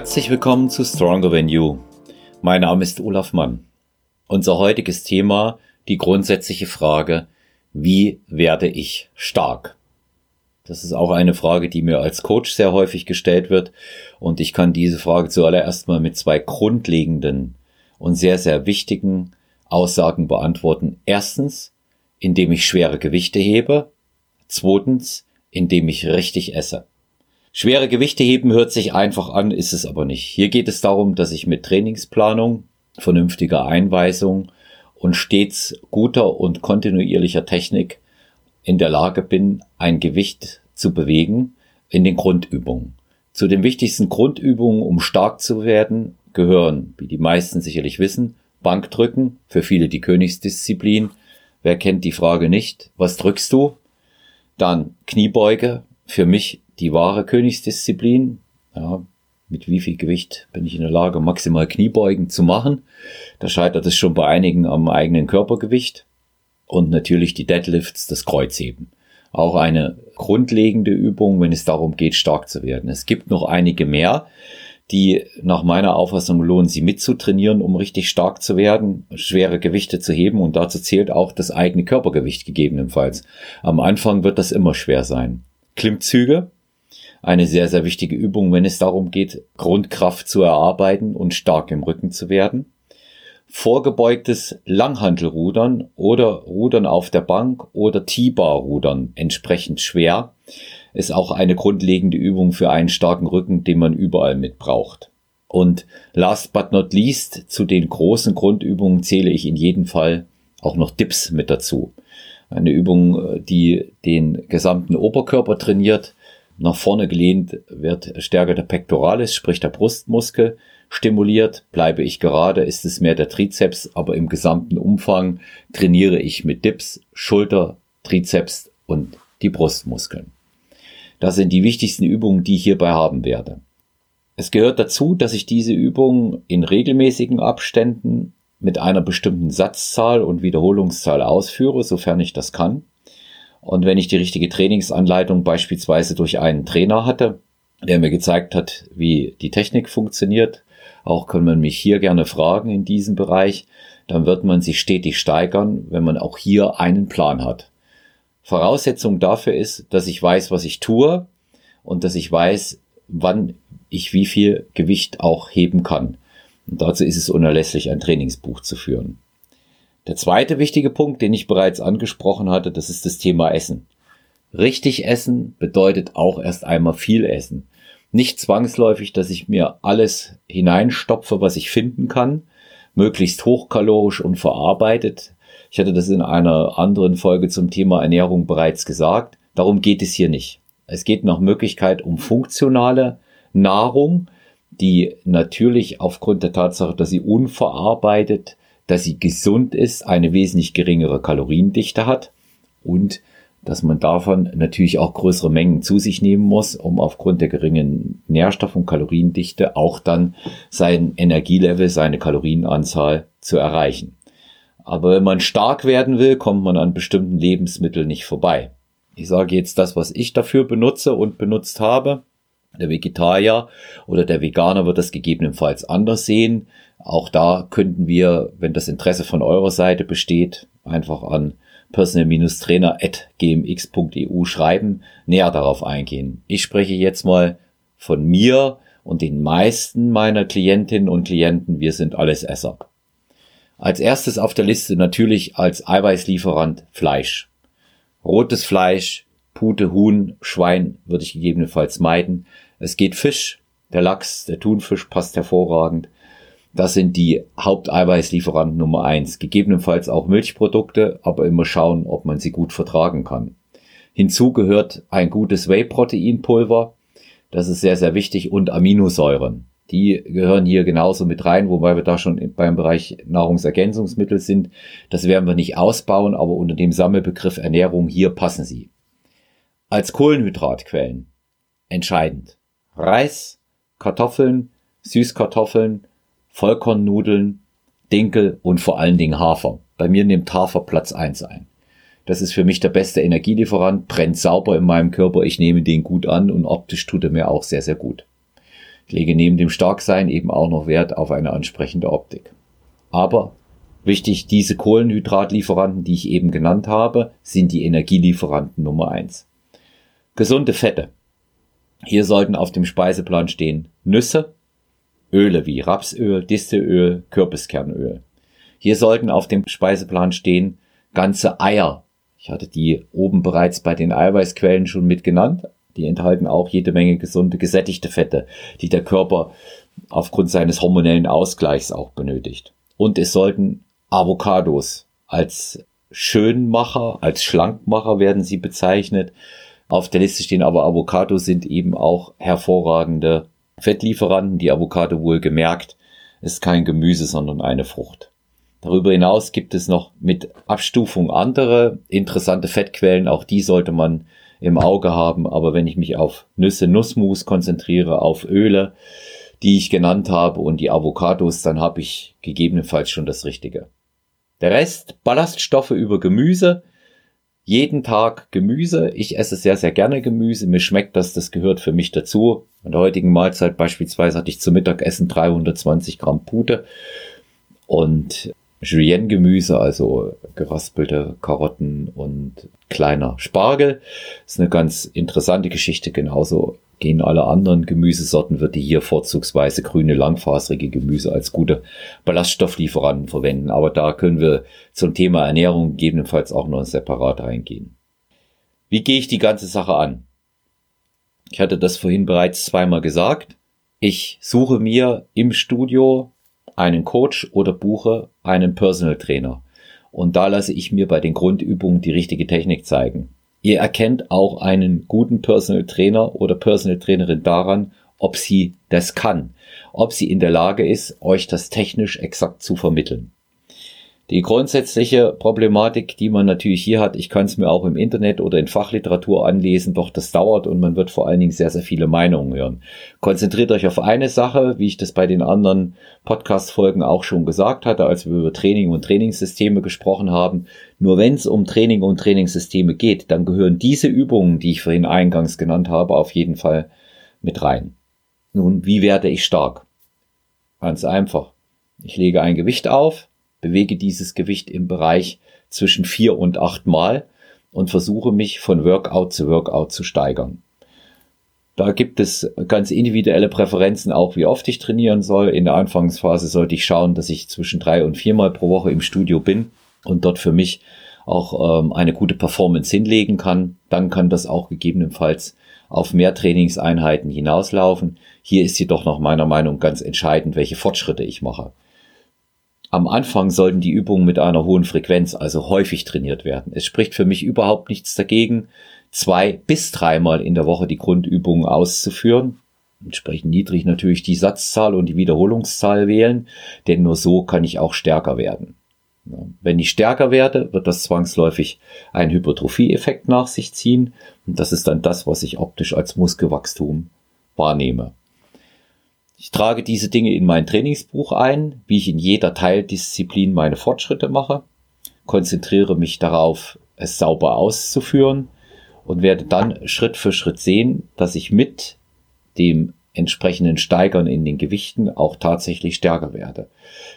Herzlich willkommen zu Stronger Than You. Mein Name ist Olaf Mann. Unser heutiges Thema die grundsätzliche Frage, wie werde ich stark? Das ist auch eine Frage, die mir als Coach sehr häufig gestellt wird und ich kann diese Frage zuallererst mal mit zwei grundlegenden und sehr, sehr wichtigen Aussagen beantworten. Erstens, indem ich schwere Gewichte hebe. Zweitens, indem ich richtig esse. Schwere Gewichte heben hört sich einfach an, ist es aber nicht. Hier geht es darum, dass ich mit Trainingsplanung, vernünftiger Einweisung und stets guter und kontinuierlicher Technik in der Lage bin, ein Gewicht zu bewegen in den Grundübungen. Zu den wichtigsten Grundübungen, um stark zu werden, gehören, wie die meisten sicherlich wissen, Bankdrücken, für viele die Königsdisziplin. Wer kennt die Frage nicht? Was drückst du? Dann Kniebeuge, für mich die wahre Königsdisziplin. Ja, mit wie viel Gewicht bin ich in der Lage, maximal Kniebeugen zu machen? Da scheitert es schon bei einigen am eigenen Körpergewicht. Und natürlich die Deadlifts, das Kreuzheben. Auch eine grundlegende Übung, wenn es darum geht, stark zu werden. Es gibt noch einige mehr, die nach meiner Auffassung lohnen, sie mitzutrainieren, um richtig stark zu werden, schwere Gewichte zu heben und dazu zählt auch das eigene Körpergewicht gegebenenfalls. Am Anfang wird das immer schwer sein. Klimmzüge, eine sehr, sehr wichtige Übung, wenn es darum geht, Grundkraft zu erarbeiten und stark im Rücken zu werden. Vorgebeugtes Langhantelrudern oder Rudern auf der Bank oder T-Bar-Rudern entsprechend schwer ist auch eine grundlegende Übung für einen starken Rücken, den man überall mit braucht. Und last but not least, zu den großen Grundübungen zähle ich in jedem Fall auch noch Dips mit dazu. Eine Übung, die den gesamten Oberkörper trainiert, nach vorne gelehnt wird stärker der Pectoralis, sprich der Brustmuskel, stimuliert. Bleibe ich gerade, ist es mehr der Trizeps, aber im gesamten Umfang trainiere ich mit Dips, Schulter, Trizeps und die Brustmuskeln. Das sind die wichtigsten Übungen, die ich hierbei haben werde. Es gehört dazu, dass ich diese Übungen in regelmäßigen Abständen mit einer bestimmten Satzzahl und Wiederholungszahl ausführe, sofern ich das kann. Und wenn ich die richtige Trainingsanleitung beispielsweise durch einen Trainer hatte, der mir gezeigt hat, wie die Technik funktioniert, auch kann man mich hier gerne fragen in diesem Bereich, dann wird man sich stetig steigern, wenn man auch hier einen Plan hat. Voraussetzung dafür ist, dass ich weiß, was ich tue und dass ich weiß, wann ich wie viel Gewicht auch heben kann. Und dazu ist es unerlässlich, ein Trainingsbuch zu führen. Der zweite wichtige Punkt, den ich bereits angesprochen hatte, das ist das Thema Essen. Richtig essen bedeutet auch erst einmal viel essen. Nicht zwangsläufig, dass ich mir alles hineinstopfe, was ich finden kann, möglichst hochkalorisch und verarbeitet. Ich hatte das in einer anderen Folge zum Thema Ernährung bereits gesagt. Darum geht es hier nicht. Es geht nach Möglichkeit um funktionale Nahrung, die natürlich aufgrund der Tatsache, dass sie unverarbeitet dass sie gesund ist, eine wesentlich geringere Kaloriendichte hat und dass man davon natürlich auch größere Mengen zu sich nehmen muss, um aufgrund der geringen Nährstoff- und Kaloriendichte auch dann sein Energielevel, seine Kalorienanzahl zu erreichen. Aber wenn man stark werden will, kommt man an bestimmten Lebensmitteln nicht vorbei. Ich sage jetzt das, was ich dafür benutze und benutzt habe. Der Vegetarier oder der Veganer wird das gegebenenfalls anders sehen. Auch da könnten wir, wenn das Interesse von eurer Seite besteht, einfach an personal-trainer.gmx.eu schreiben, näher darauf eingehen. Ich spreche jetzt mal von mir und den meisten meiner Klientinnen und Klienten. Wir sind alles Esser. Als erstes auf der Liste natürlich als Eiweißlieferant Fleisch. Rotes Fleisch, Pute, Huhn, Schwein würde ich gegebenenfalls meiden. Es geht Fisch, der Lachs, der Thunfisch passt hervorragend. Das sind die Haupteiweißlieferanten Nummer eins. Gegebenenfalls auch Milchprodukte, aber immer schauen, ob man sie gut vertragen kann. Hinzu gehört ein gutes Whey-Proteinpulver. Das ist sehr, sehr wichtig und Aminosäuren. Die gehören hier genauso mit rein, wobei wir da schon beim Bereich Nahrungsergänzungsmittel sind. Das werden wir nicht ausbauen, aber unter dem Sammelbegriff Ernährung hier passen sie. Als Kohlenhydratquellen entscheidend. Reis, Kartoffeln, Süßkartoffeln, Vollkornnudeln, Dinkel und vor allen Dingen Hafer. Bei mir nimmt Hafer Platz eins ein. Das ist für mich der beste Energielieferant, brennt sauber in meinem Körper, ich nehme den gut an und optisch tut er mir auch sehr, sehr gut. Ich lege neben dem Starksein eben auch noch Wert auf eine ansprechende Optik. Aber wichtig, diese Kohlenhydratlieferanten, die ich eben genannt habe, sind die Energielieferanten Nummer eins. Gesunde Fette. Hier sollten auf dem Speiseplan stehen Nüsse, Öle wie Rapsöl, Distelöl, Kürbiskernöl. Hier sollten auf dem Speiseplan stehen ganze Eier. Ich hatte die oben bereits bei den Eiweißquellen schon mit genannt. Die enthalten auch jede Menge gesunde, gesättigte Fette, die der Körper aufgrund seines hormonellen Ausgleichs auch benötigt. Und es sollten Avocados als Schönmacher, als Schlankmacher werden sie bezeichnet. Auf der Liste stehen aber Avocados sind eben auch hervorragende Fettlieferanten. Die Avocado wohl gemerkt ist kein Gemüse, sondern eine Frucht. Darüber hinaus gibt es noch mit Abstufung andere interessante Fettquellen. Auch die sollte man im Auge haben. Aber wenn ich mich auf Nüsse, Nussmus konzentriere, auf Öle, die ich genannt habe und die Avocados, dann habe ich gegebenenfalls schon das Richtige. Der Rest, Ballaststoffe über Gemüse, jeden Tag Gemüse. Ich esse sehr, sehr gerne Gemüse. Mir schmeckt das, das gehört für mich dazu. In der heutigen Mahlzeit beispielsweise hatte ich zum Mittagessen 320 Gramm Pute und Julienne-Gemüse, also geraspelte Karotten und kleiner Spargel. Das ist eine ganz interessante Geschichte. Genauso gehen alle anderen Gemüsesorten, wird die hier vorzugsweise grüne, langfaserige Gemüse als gute Ballaststofflieferanten verwenden. Aber da können wir zum Thema Ernährung gegebenenfalls auch noch separat eingehen. Wie gehe ich die ganze Sache an? Ich hatte das vorhin bereits zweimal gesagt. Ich suche mir im Studio einen Coach oder buche einen Personal Trainer. Und da lasse ich mir bei den Grundübungen die richtige Technik zeigen. Ihr erkennt auch einen guten Personal Trainer oder Personal Trainerin daran, ob sie das kann, ob sie in der Lage ist, euch das technisch exakt zu vermitteln. Die grundsätzliche Problematik, die man natürlich hier hat, ich kann es mir auch im Internet oder in Fachliteratur anlesen, doch das dauert und man wird vor allen Dingen sehr, sehr viele Meinungen hören. Konzentriert euch auf eine Sache, wie ich das bei den anderen Podcast-Folgen auch schon gesagt hatte, als wir über Training und Trainingssysteme gesprochen haben. Nur wenn es um Training und Trainingssysteme geht, dann gehören diese Übungen, die ich vorhin eingangs genannt habe, auf jeden Fall mit rein. Nun, wie werde ich stark? Ganz einfach. Ich lege ein Gewicht auf, bewege dieses Gewicht im Bereich zwischen vier und acht Mal und versuche mich von Workout zu Workout zu steigern. Da gibt es ganz individuelle Präferenzen, auch wie oft ich trainieren soll. In der Anfangsphase sollte ich schauen, dass ich zwischen drei und viermal pro Woche im Studio bin und dort für mich auch ähm, eine gute Performance hinlegen kann. Dann kann das auch gegebenenfalls auf mehr Trainingseinheiten hinauslaufen. Hier ist jedoch nach meiner Meinung ganz entscheidend, welche Fortschritte ich mache. Am Anfang sollten die Übungen mit einer hohen Frequenz, also häufig trainiert werden. Es spricht für mich überhaupt nichts dagegen, zwei bis dreimal in der Woche die Grundübungen auszuführen. Entsprechend niedrig natürlich die Satzzahl und die Wiederholungszahl wählen, denn nur so kann ich auch stärker werden. Wenn ich stärker werde, wird das zwangsläufig einen Hypertrophie-Effekt nach sich ziehen und das ist dann das, was ich optisch als Muskelwachstum wahrnehme. Ich trage diese Dinge in mein Trainingsbuch ein, wie ich in jeder Teildisziplin meine Fortschritte mache, konzentriere mich darauf, es sauber auszuführen und werde dann Schritt für Schritt sehen, dass ich mit dem entsprechenden Steigern in den Gewichten auch tatsächlich stärker werde.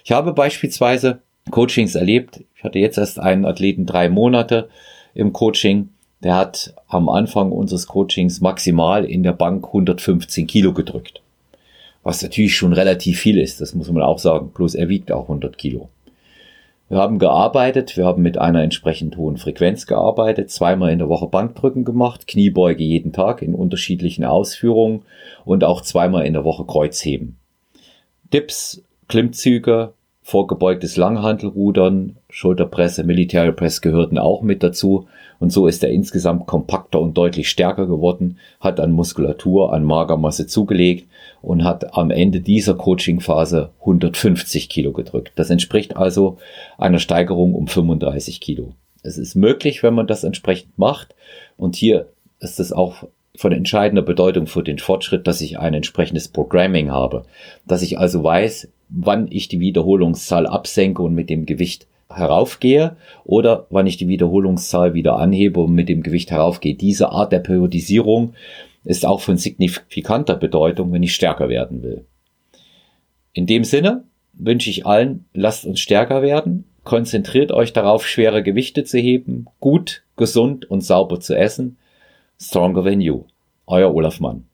Ich habe beispielsweise Coachings erlebt. Ich hatte jetzt erst einen Athleten drei Monate im Coaching. Der hat am Anfang unseres Coachings maximal in der Bank 115 Kilo gedrückt was natürlich schon relativ viel ist, das muss man auch sagen, plus er wiegt auch 100 Kilo. Wir haben gearbeitet, wir haben mit einer entsprechend hohen Frequenz gearbeitet, zweimal in der Woche Bankdrücken gemacht, Kniebeuge jeden Tag in unterschiedlichen Ausführungen und auch zweimal in der Woche Kreuzheben. Dips, Klimmzüge, vorgebeugtes Langhantelrudern, Schulterpresse, Military Press gehörten auch mit dazu und so ist er insgesamt kompakter und deutlich stärker geworden, hat an Muskulatur, an Magermasse zugelegt und hat am Ende dieser Coachingphase 150 Kilo gedrückt. Das entspricht also einer Steigerung um 35 Kilo. Es ist möglich, wenn man das entsprechend macht und hier ist es auch von entscheidender Bedeutung für den Fortschritt, dass ich ein entsprechendes Programming habe, dass ich also weiß, wann ich die Wiederholungszahl absenke und mit dem Gewicht heraufgehe oder wann ich die Wiederholungszahl wieder anhebe und mit dem Gewicht heraufgehe. Diese Art der Periodisierung ist auch von signifikanter Bedeutung, wenn ich stärker werden will. In dem Sinne wünsche ich allen, lasst uns stärker werden, konzentriert euch darauf, schwere Gewichte zu heben, gut, gesund und sauber zu essen. Stronger than you. Euer Olaf Mann.